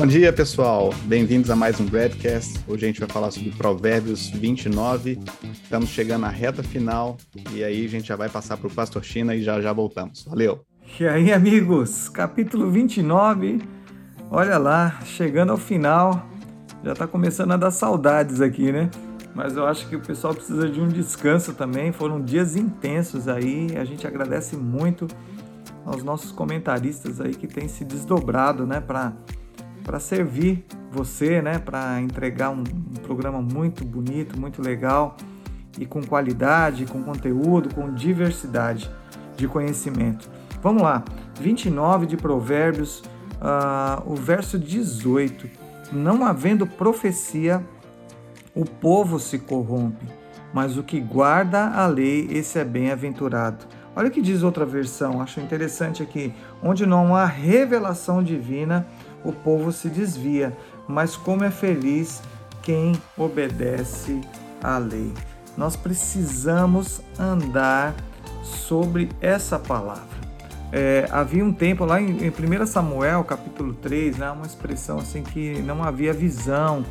Bom dia, pessoal. Bem-vindos a mais um Bradcast. Hoje a gente vai falar sobre Provérbios 29. Estamos chegando à reta final e aí a gente já vai passar para o Pastor China e já já voltamos. Valeu! E aí, amigos? Capítulo 29. Olha lá, chegando ao final. Já está começando a dar saudades aqui, né? Mas eu acho que o pessoal precisa de um descanso também. Foram dias intensos aí. A gente agradece muito aos nossos comentaristas aí que têm se desdobrado, né, para para servir você, né, para entregar um, um, programa muito bonito, muito legal e com qualidade, com conteúdo, com diversidade de conhecimento. Vamos lá, 29 de Provérbios, uh, o verso 18. Não havendo profecia, o povo se corrompe, mas o que guarda a lei, esse é bem-aventurado. Olha o que diz outra versão, acho interessante aqui. Onde não há revelação divina, o povo se desvia, mas como é feliz quem obedece à lei. Nós precisamos andar sobre essa palavra. É, havia um tempo lá em, em 1 Samuel, capítulo 3, né, uma expressão assim que não havia visão.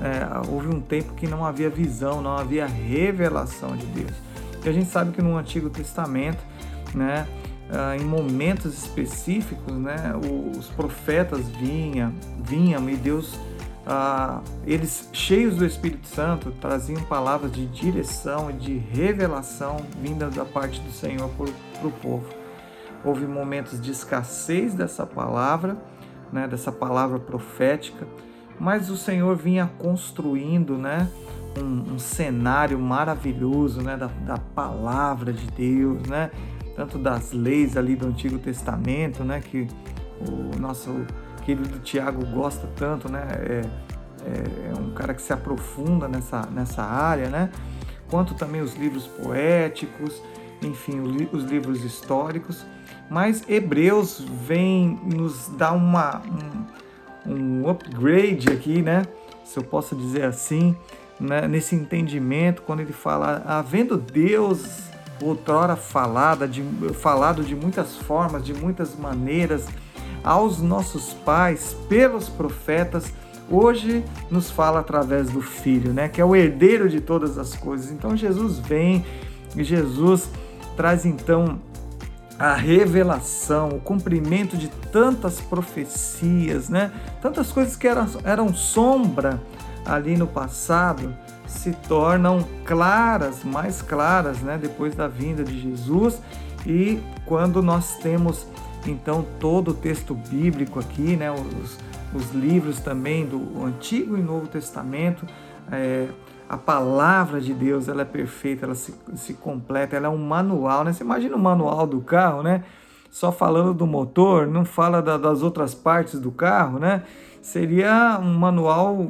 É, houve um tempo que não havia visão, não havia revelação de Deus. E a gente sabe que no Antigo Testamento, né, uh, em momentos específicos, né, os profetas vinham, vinham e Deus, uh, eles cheios do Espírito Santo, traziam palavras de direção e de revelação vindas da parte do Senhor para o povo. Houve momentos de escassez dessa palavra, né, dessa palavra profética, mas o Senhor vinha construindo, né, um, um cenário maravilhoso, né, da, da palavra de Deus, né, tanto das leis ali do Antigo Testamento, né, que o nosso querido Tiago gosta tanto, né, é, é, é um cara que se aprofunda nessa, nessa área, né, quanto também os livros poéticos, enfim, os livros históricos, mas Hebreus vem nos dar uma, um, um upgrade aqui, né, se eu posso dizer assim, né, nesse entendimento, quando ele fala, havendo Deus outrora falada, de, falado de muitas formas, de muitas maneiras, aos nossos pais, pelos profetas, hoje nos fala através do Filho, né? que é o herdeiro de todas as coisas. Então Jesus vem e Jesus traz então a revelação, o cumprimento de tantas profecias, né? tantas coisas que eram, eram sombra ali no passado se tornam claras, mais claras, né, depois da vinda de Jesus e quando nós temos então todo o texto bíblico aqui, né, os, os livros também do Antigo e Novo Testamento, é, a palavra de Deus ela é perfeita, ela se, se completa, ela é um manual, né? Você imagina o manual do carro, né? Só falando do motor, não fala da, das outras partes do carro, né? Seria um manual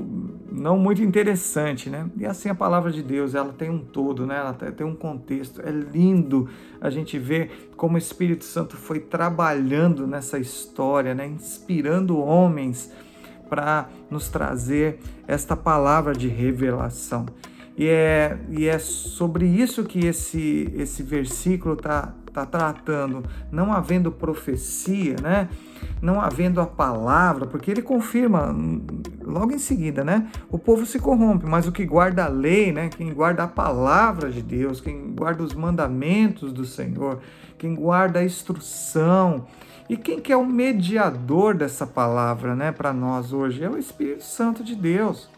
não muito interessante, né? E assim a palavra de Deus, ela tem um todo, né? Ela tem um contexto. É lindo a gente ver como o Espírito Santo foi trabalhando nessa história, né? Inspirando homens para nos trazer esta palavra de revelação. E é, e é sobre isso que esse, esse versículo está tá tratando, não havendo profecia, né? não havendo a palavra, porque ele confirma logo em seguida, né? O povo se corrompe, mas o que guarda a lei, né? Quem guarda a palavra de Deus, quem guarda os mandamentos do Senhor, quem guarda a instrução, e quem que é o mediador dessa palavra, né, para nós hoje? É o Espírito Santo de Deus.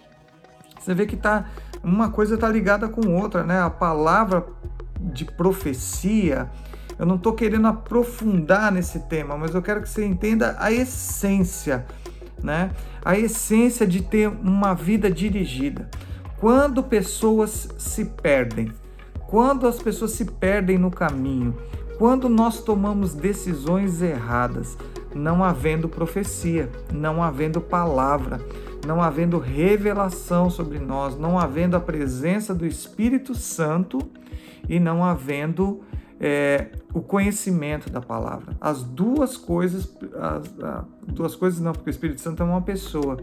Você vê que tá uma coisa está ligada com outra, né? A palavra de profecia, eu não estou querendo aprofundar nesse tema, mas eu quero que você entenda a essência, né? A essência de ter uma vida dirigida. Quando pessoas se perdem, quando as pessoas se perdem no caminho, quando nós tomamos decisões erradas, não havendo profecia, não havendo palavra, não havendo revelação sobre nós, não havendo a presença do Espírito Santo e não havendo é, o conhecimento da palavra. As duas coisas, as, as, duas coisas não, porque o Espírito Santo é uma pessoa,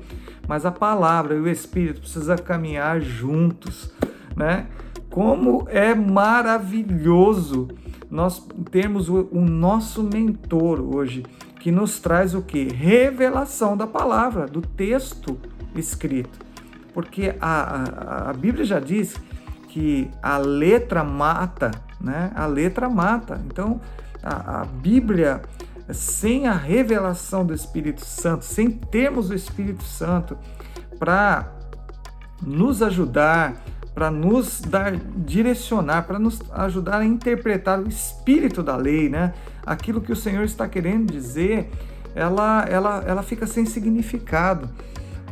mas a palavra e o Espírito precisam caminhar juntos, né? Como é maravilhoso nós termos o, o nosso mentor hoje, que nos traz o que? Revelação da palavra, do texto escrito. Porque a, a, a Bíblia já diz que a letra mata, né? A letra mata. Então, a, a Bíblia, sem a revelação do Espírito Santo, sem termos o Espírito Santo para nos ajudar, para nos dar direcionar, para nos ajudar a interpretar o espírito da lei, né? Aquilo que o Senhor está querendo dizer, ela, ela, ela fica sem significado.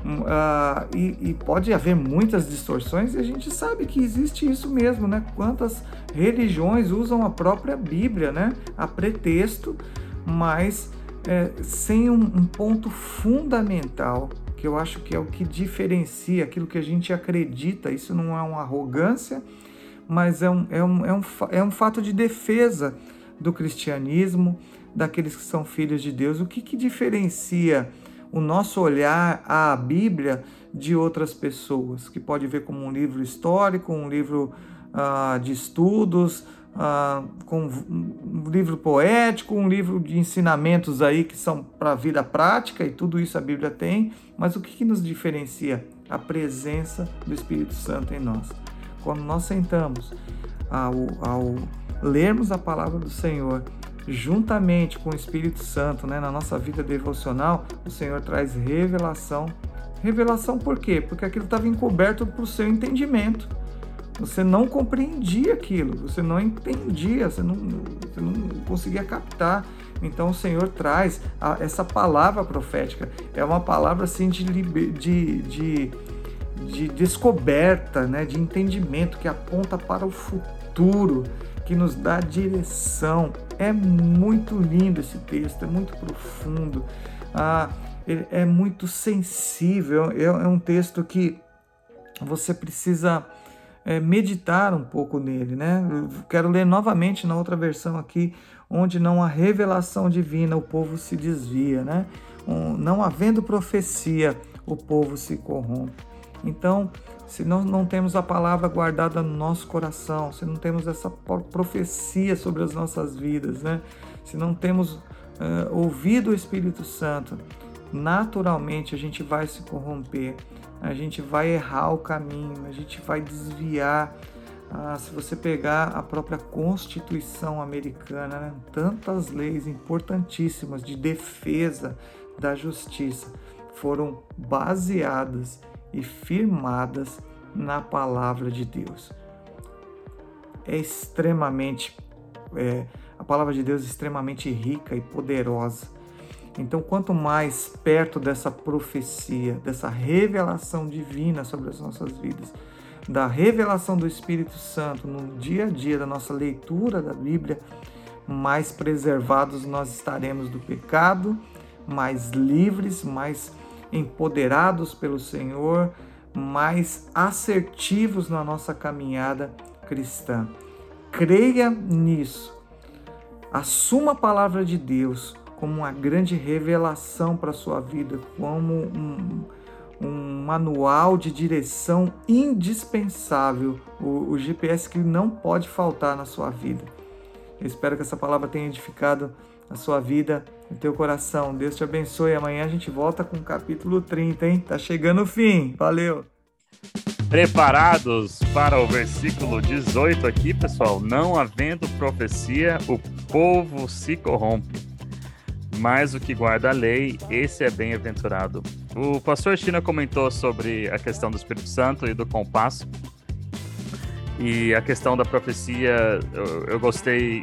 Uh, e, e, pode haver muitas distorções, e a gente sabe que existe isso mesmo, né? Quantas religiões usam a própria Bíblia, né? A pretexto, mas é, sem um, um ponto fundamental que eu acho que é o que diferencia aquilo que a gente acredita. Isso não é uma arrogância, mas é um, é um, é um, é um fato de defesa do cristianismo, daqueles que são filhos de Deus. O que, que diferencia o nosso olhar à Bíblia de outras pessoas, que pode ver como um livro histórico, um livro uh, de estudos, ah, com um livro poético, um livro de ensinamentos aí que são para a vida prática e tudo isso a Bíblia tem, mas o que, que nos diferencia? A presença do Espírito Santo em nós. Quando nós sentamos ao, ao lermos a palavra do Senhor, juntamente com o Espírito Santo, né, na nossa vida devocional, o Senhor traz revelação. Revelação por quê? Porque aquilo estava encoberto para o seu entendimento. Você não compreendia aquilo, você não entendia, você não, você não conseguia captar. Então o Senhor traz a, essa palavra profética. É uma palavra assim de, de, de, de descoberta, né? de entendimento, que aponta para o futuro, que nos dá direção. É muito lindo esse texto, é muito profundo, ah, é muito sensível. É, é um texto que você precisa é, meditar um pouco nele, né? Eu quero ler novamente na outra versão aqui, onde não há revelação divina, o povo se desvia, né? Um, não havendo profecia, o povo se corrompe. Então, se nós não temos a palavra guardada no nosso coração, se não temos essa profecia sobre as nossas vidas, né? Se não temos uh, ouvido o Espírito Santo, naturalmente a gente vai se corromper a gente vai errar o caminho, a gente vai desviar. Ah, se você pegar a própria Constituição americana, né, tantas leis importantíssimas de defesa da justiça foram baseadas e firmadas na palavra de Deus. É extremamente, é, a palavra de Deus é extremamente rica e poderosa então, quanto mais perto dessa profecia, dessa revelação divina sobre as nossas vidas, da revelação do Espírito Santo no dia a dia da nossa leitura da Bíblia, mais preservados nós estaremos do pecado, mais livres, mais empoderados pelo Senhor, mais assertivos na nossa caminhada cristã. Creia nisso. Assuma a palavra de Deus como uma grande revelação para a sua vida, como um, um manual de direção indispensável, o, o GPS que não pode faltar na sua vida. Eu espero que essa palavra tenha edificado a sua vida, o teu coração. Deus te abençoe. Amanhã a gente volta com o capítulo 30, hein? Tá chegando o fim. Valeu! Preparados para o versículo 18 aqui, pessoal? Não havendo profecia, o povo se corrompe mais o que guarda a lei, esse é bem-aventurado. O pastor China comentou sobre a questão do Espírito Santo e do compasso. E a questão da profecia, eu, eu gostei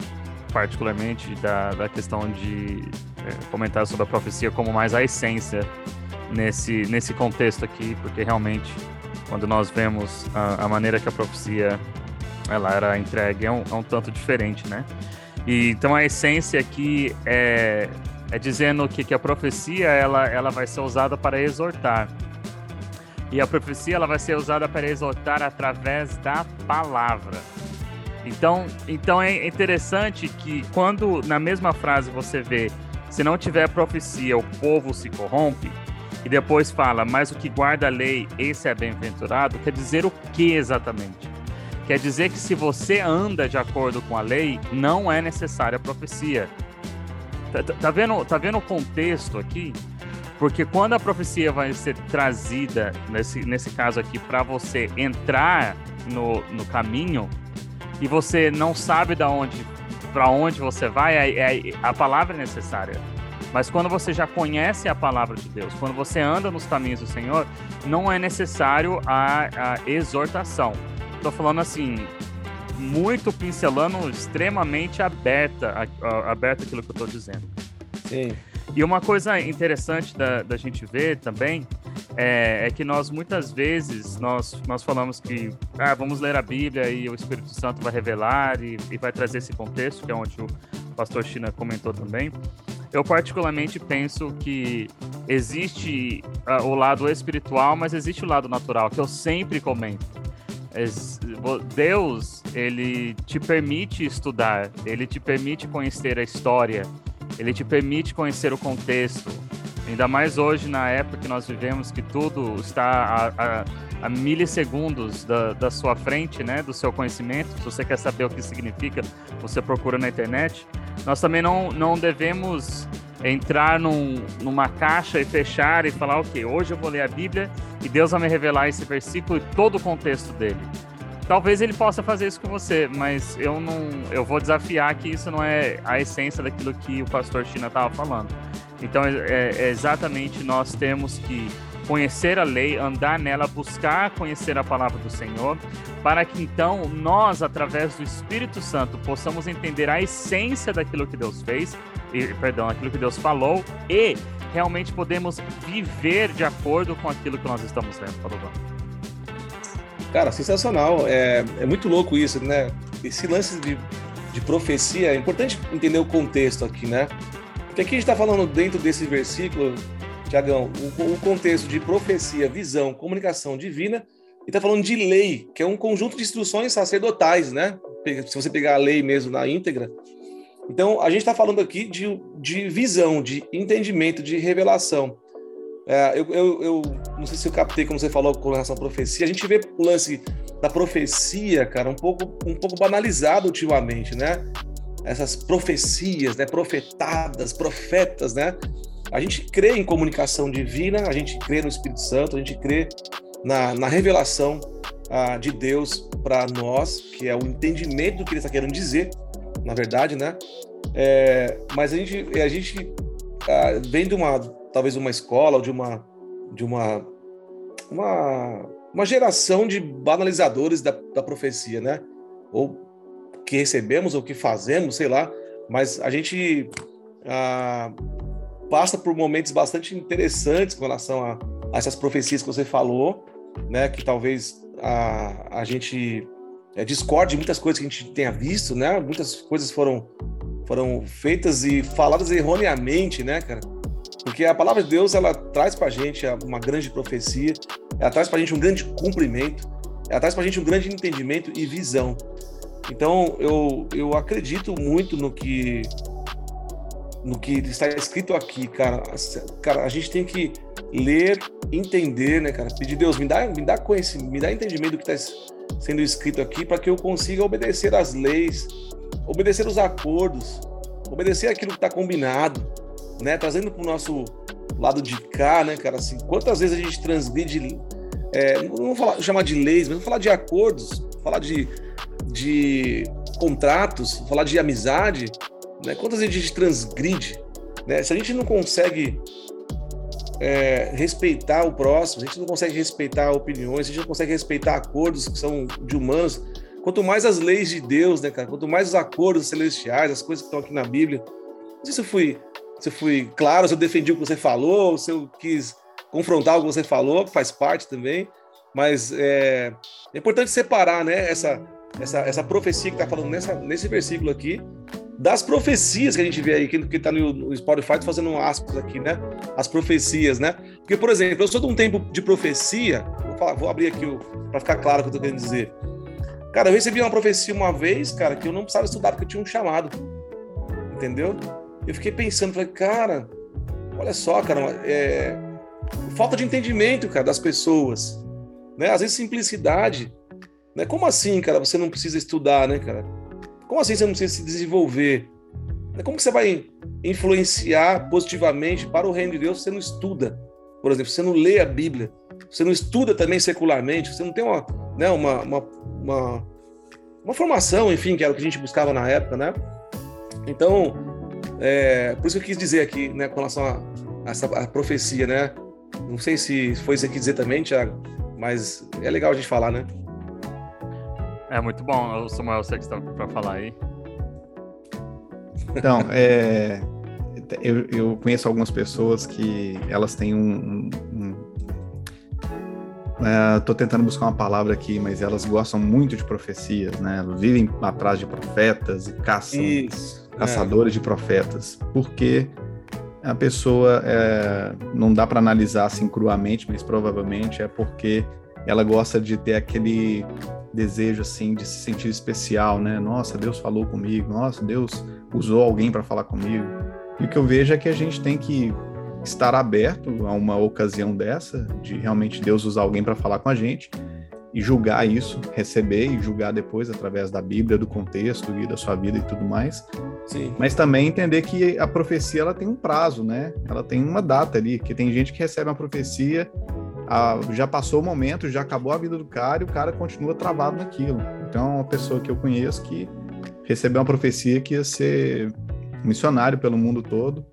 particularmente da, da questão de é, comentar sobre a profecia como mais a essência nesse, nesse contexto aqui, porque realmente, quando nós vemos a, a maneira que a profecia ela era entregue, é um, é um tanto diferente, né? E, então a essência aqui é é dizendo que, que a profecia ela, ela vai ser usada para exortar. E a profecia ela vai ser usada para exortar através da palavra. Então, então é interessante que quando na mesma frase você vê se não tiver profecia, o povo se corrompe, e depois fala, mas o que guarda a lei, esse é bem-aventurado, quer dizer o que exatamente? Quer dizer que se você anda de acordo com a lei, não é necessária a profecia. Tá, tá, tá, vendo, tá vendo o contexto aqui? Porque quando a profecia vai ser trazida, nesse, nesse caso aqui, para você entrar no, no caminho, e você não sabe da onde para onde você vai, é, é, a palavra é necessária. Mas quando você já conhece a palavra de Deus, quando você anda nos caminhos do Senhor, não é necessário a, a exortação. Estou falando assim, muito pincelando, extremamente aberta, a, a, aberta aquilo que eu estou dizendo. Sim. E uma coisa interessante da, da gente ver também é, é, que nós muitas vezes nós, nós falamos que ah, vamos ler a Bíblia e o Espírito Santo vai revelar e, e vai trazer esse contexto, que é onde o pastor China comentou também. Eu particularmente penso que existe uh, o lado espiritual, mas existe o lado natural, que eu sempre comento. Deus, ele te permite estudar, ele te permite conhecer a história, ele te permite conhecer o contexto. Ainda mais hoje, na época que nós vivemos, que tudo está a, a, a milissegundos da, da, sua frente, né, do seu conhecimento. Se você quer saber o que significa, você procura na internet. Nós também não, não devemos entrar num, numa caixa e fechar e falar, ok, hoje eu vou ler a Bíblia e Deus vai me revelar esse versículo e todo o contexto dele. Talvez ele possa fazer isso com você, mas eu não, eu vou desafiar que isso não é a essência daquilo que o pastor China estava falando. Então, é, é exatamente nós temos que conhecer a lei, andar nela, buscar conhecer a palavra do Senhor, para que então nós, através do Espírito Santo, possamos entender a essência daquilo que Deus fez, e, perdão, aquilo que Deus falou, e realmente podemos viver de acordo com aquilo que nós estamos lendo. Falou, Cara, sensacional. É, é muito louco isso, né? Esse lance de, de profecia, é importante entender o contexto aqui, né? Porque aqui a gente está falando dentro desse versículo, Tiagão, o, o, contexto de profecia, visão, comunicação divina, e está falando de lei, que é um conjunto de instruções sacerdotais, né? Se você pegar a lei mesmo na íntegra. Então, a gente está falando aqui de, de visão, de entendimento, de revelação. É, eu, eu, eu, não sei se eu captei como você falou com relação à profecia. A gente vê o lance da profecia, cara, um pouco, um pouco banalizado ultimamente, né? Essas profecias, né? Profetadas, profetas, né? A gente crê em comunicação divina, a gente crê no Espírito Santo, a gente crê na, na revelação ah, de Deus para nós, que é o entendimento do que ele está querendo dizer, na verdade, né? É, mas a gente, a gente ah, vem de uma talvez uma escola ou de uma de uma uma, uma geração de banalizadores da, da profecia, né? Ou que recebemos ou que fazemos, sei lá, mas a gente ah, passa por momentos bastante interessantes com relação a, a, essas profecias que você falou, né? Que talvez a, a gente é, discorde de muitas coisas que a gente tenha visto, né? Muitas coisas foram foram feitas e faladas erroneamente, né, cara? Porque a palavra de Deus, ela traz para a gente uma grande profecia, ela traz para a gente um grande cumprimento, ela traz para a gente um grande entendimento e visão. Então, eu, eu acredito muito no que no que está escrito aqui, cara. Cara, a gente tem que ler, entender, né, cara? Pedir Deus, me dá, me dá conhecimento, me dá entendimento do que está sendo escrito aqui para que eu consiga obedecer às leis, obedecer os acordos, obedecer aquilo que está combinado né? Trazendo para o nosso lado de cá, né, cara? Assim, quantas vezes a gente transgride, é, não vou falar, chamar de leis, mas vou falar de acordos, falar de, de contratos, falar de amizade, né? Quantas vezes a gente transgride, né? Se a gente não consegue é, respeitar o próximo, a gente não consegue respeitar opiniões, a gente não consegue respeitar acordos que são de humanos, quanto mais as leis de Deus, né, cara? Quanto mais os acordos celestiais, as coisas que estão aqui na Bíblia. Não sei se eu fui se eu fui claro, se eu defendi o que você falou, se eu quis confrontar o que você falou, que faz parte também. Mas é, é importante separar né, essa, essa, essa profecia que está falando nessa, nesse versículo aqui das profecias que a gente vê aí, que está no, no Spotify, fazendo um aspas aqui, né? As profecias, né? Porque, por exemplo, eu sou de um tempo de profecia, vou, falar, vou abrir aqui para ficar claro o que eu estou querendo dizer. Cara, eu recebi uma profecia uma vez, cara, que eu não precisava estudar porque eu tinha um chamado. Entendeu? eu fiquei pensando, falei, cara, olha só, cara, é, falta de entendimento, cara, das pessoas, né? Às vezes simplicidade, né? Como assim, cara, você não precisa estudar, né, cara? Como assim você não precisa se desenvolver? Como que você vai influenciar positivamente para o reino de Deus, você não estuda. Por exemplo, você não lê a Bíblia, você não estuda também secularmente, você não tem uma, né, uma, uma, uma, uma formação, enfim, que era o que a gente buscava na época, né? Então, é, por isso que eu quis dizer aqui, né, com relação a, a essa a profecia, né? Não sei se foi isso que dizer também, Tiago, mas é legal a gente falar, né? É muito bom, Samuel, você que está para falar aí. Então, é, eu, eu, conheço algumas pessoas que elas têm um. um, um é, tô tentando buscar uma palavra aqui, mas elas gostam muito de profecias, né? Elas vivem atrás de profetas e caçam Isso, é. caçadores é. de profetas, porque a pessoa é, não dá para analisar assim cruamente, mas provavelmente é porque ela gosta de ter aquele desejo assim de se sentir especial, né? Nossa, Deus falou comigo. Nossa, Deus usou alguém para falar comigo. E o que eu vejo é que a gente tem que estar aberto a uma ocasião dessa, de realmente Deus usar alguém para falar com a gente e julgar isso, receber e julgar depois através da Bíblia, do contexto e da sua vida e tudo mais. Sim. Mas também entender que a profecia ela tem um prazo, né? Ela tem uma data ali, que tem gente que recebe uma profecia, já passou o momento, já acabou a vida do cara e o cara continua travado naquilo. Então, é uma pessoa que eu conheço que recebeu uma profecia que ia ser missionário pelo mundo todo,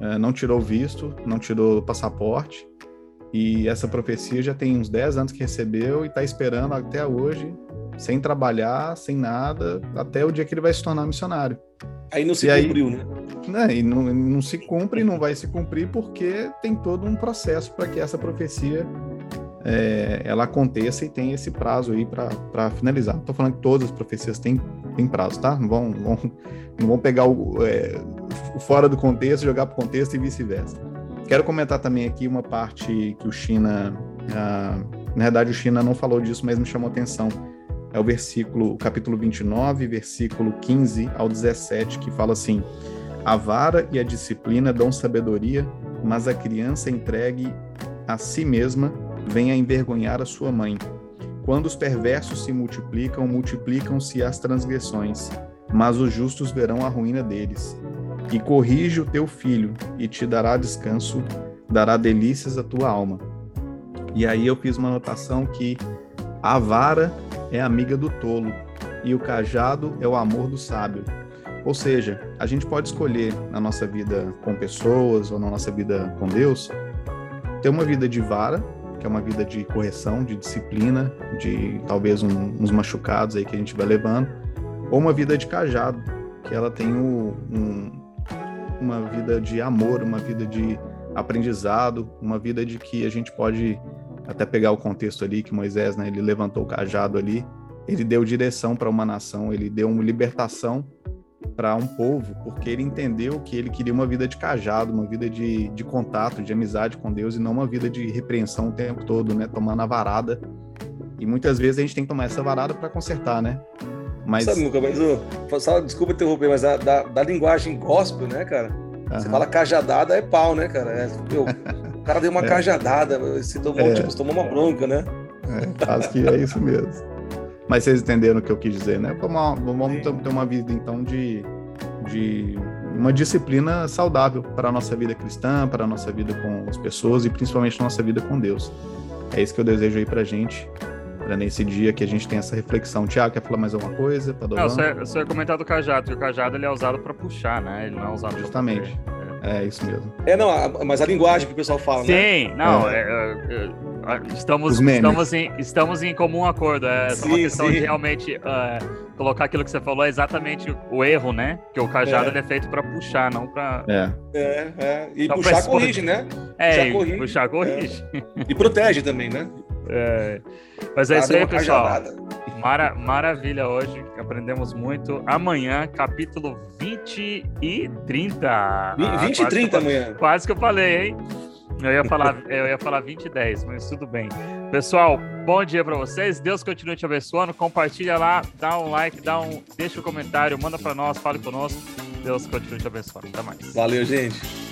é, não tirou visto, não tirou passaporte, e essa profecia já tem uns 10 anos que recebeu e está esperando até hoje, sem trabalhar, sem nada, até o dia que ele vai se tornar missionário. Aí não se e cumpriu, aí, né? né? E não, não se cumpre, não vai se cumprir, porque tem todo um processo para que essa profecia é, ela aconteça e tem esse prazo aí para finalizar. Estou falando que todas as profecias têm, têm prazo, tá? Não vão, vão, não vão pegar o, é, o fora do contexto, jogar para o contexto e vice-versa. Quero comentar também aqui uma parte que o China, ah, na verdade o China não falou disso, mas me chamou atenção. É o versículo, o capítulo 29, versículo 15 ao 17, que fala assim: A vara e a disciplina dão sabedoria, mas a criança entregue a si mesma vem a envergonhar a sua mãe. Quando os perversos se multiplicam, multiplicam-se as transgressões, mas os justos verão a ruína deles. E corrige o teu filho, e te dará descanso, dará delícias à tua alma. E aí eu fiz uma anotação que a vara é amiga do tolo, e o cajado é o amor do sábio. Ou seja, a gente pode escolher na nossa vida com pessoas ou na nossa vida com Deus ter uma vida de vara que é uma vida de correção, de disciplina, de talvez um, uns machucados aí que a gente vai levando, ou uma vida de cajado, que ela tem um, uma vida de amor, uma vida de aprendizado, uma vida de que a gente pode até pegar o contexto ali que Moisés, né, ele levantou o cajado ali, ele deu direção para uma nação, ele deu uma libertação para um povo, porque ele entendeu que ele queria uma vida de cajado, uma vida de, de contato, de amizade com Deus e não uma vida de repreensão o tempo todo, né? Tomando a varada. E muitas vezes a gente tem que tomar essa varada para consertar, né? Mas... Sabe, Luca, mas oh, só, desculpa interromper, mas da, da, da linguagem gospel, né, cara? Uhum. Você fala cajadada é pau, né, cara? É, meu, cara deu uma é. cajadada, se tomou, é. tipo, tomou uma bronca, né? É, acho que é isso mesmo. Mas vocês entenderam o que eu quis dizer, né? Vamos, vamos ter uma vida, então, de, de uma disciplina saudável para a nossa vida cristã, para a nossa vida com as pessoas e principalmente nossa vida com Deus. É isso que eu desejo aí para a gente, para nesse dia que a gente tem essa reflexão. Tiago, quer falar mais alguma coisa? Não, você, você ia comentar do cajado, que o cajado ele é usado para puxar, né? Ele não é usado Justamente. É. é. isso mesmo. É, não, mas a linguagem que o pessoal fala, Sim, né? Sim, não, é. É, é Estamos, estamos, em, estamos em comum acordo. É só uma questão sim. de realmente uh, colocar aquilo que você falou, é exatamente o erro, né? Que o cajado é, é feito para puxar, não para. É. é, é. E então, puxar corrige, né? É, puxar corrige. Puxar corrige. É. E protege também, né? É. Mas é isso aí, pessoal. Mara, maravilha hoje, aprendemos muito. Amanhã, capítulo 20 e 30. 20 e 30 amanhã. Quase que eu falei, hein? Eu ia falar, eu ia falar 20 e 10, mas tudo bem. Pessoal, bom dia para vocês. Deus continue te abençoando. Compartilha lá, dá um like, dá um, deixa um comentário, manda para nós, fale conosco. Deus continue te abençoando. Até mais. Valeu, gente.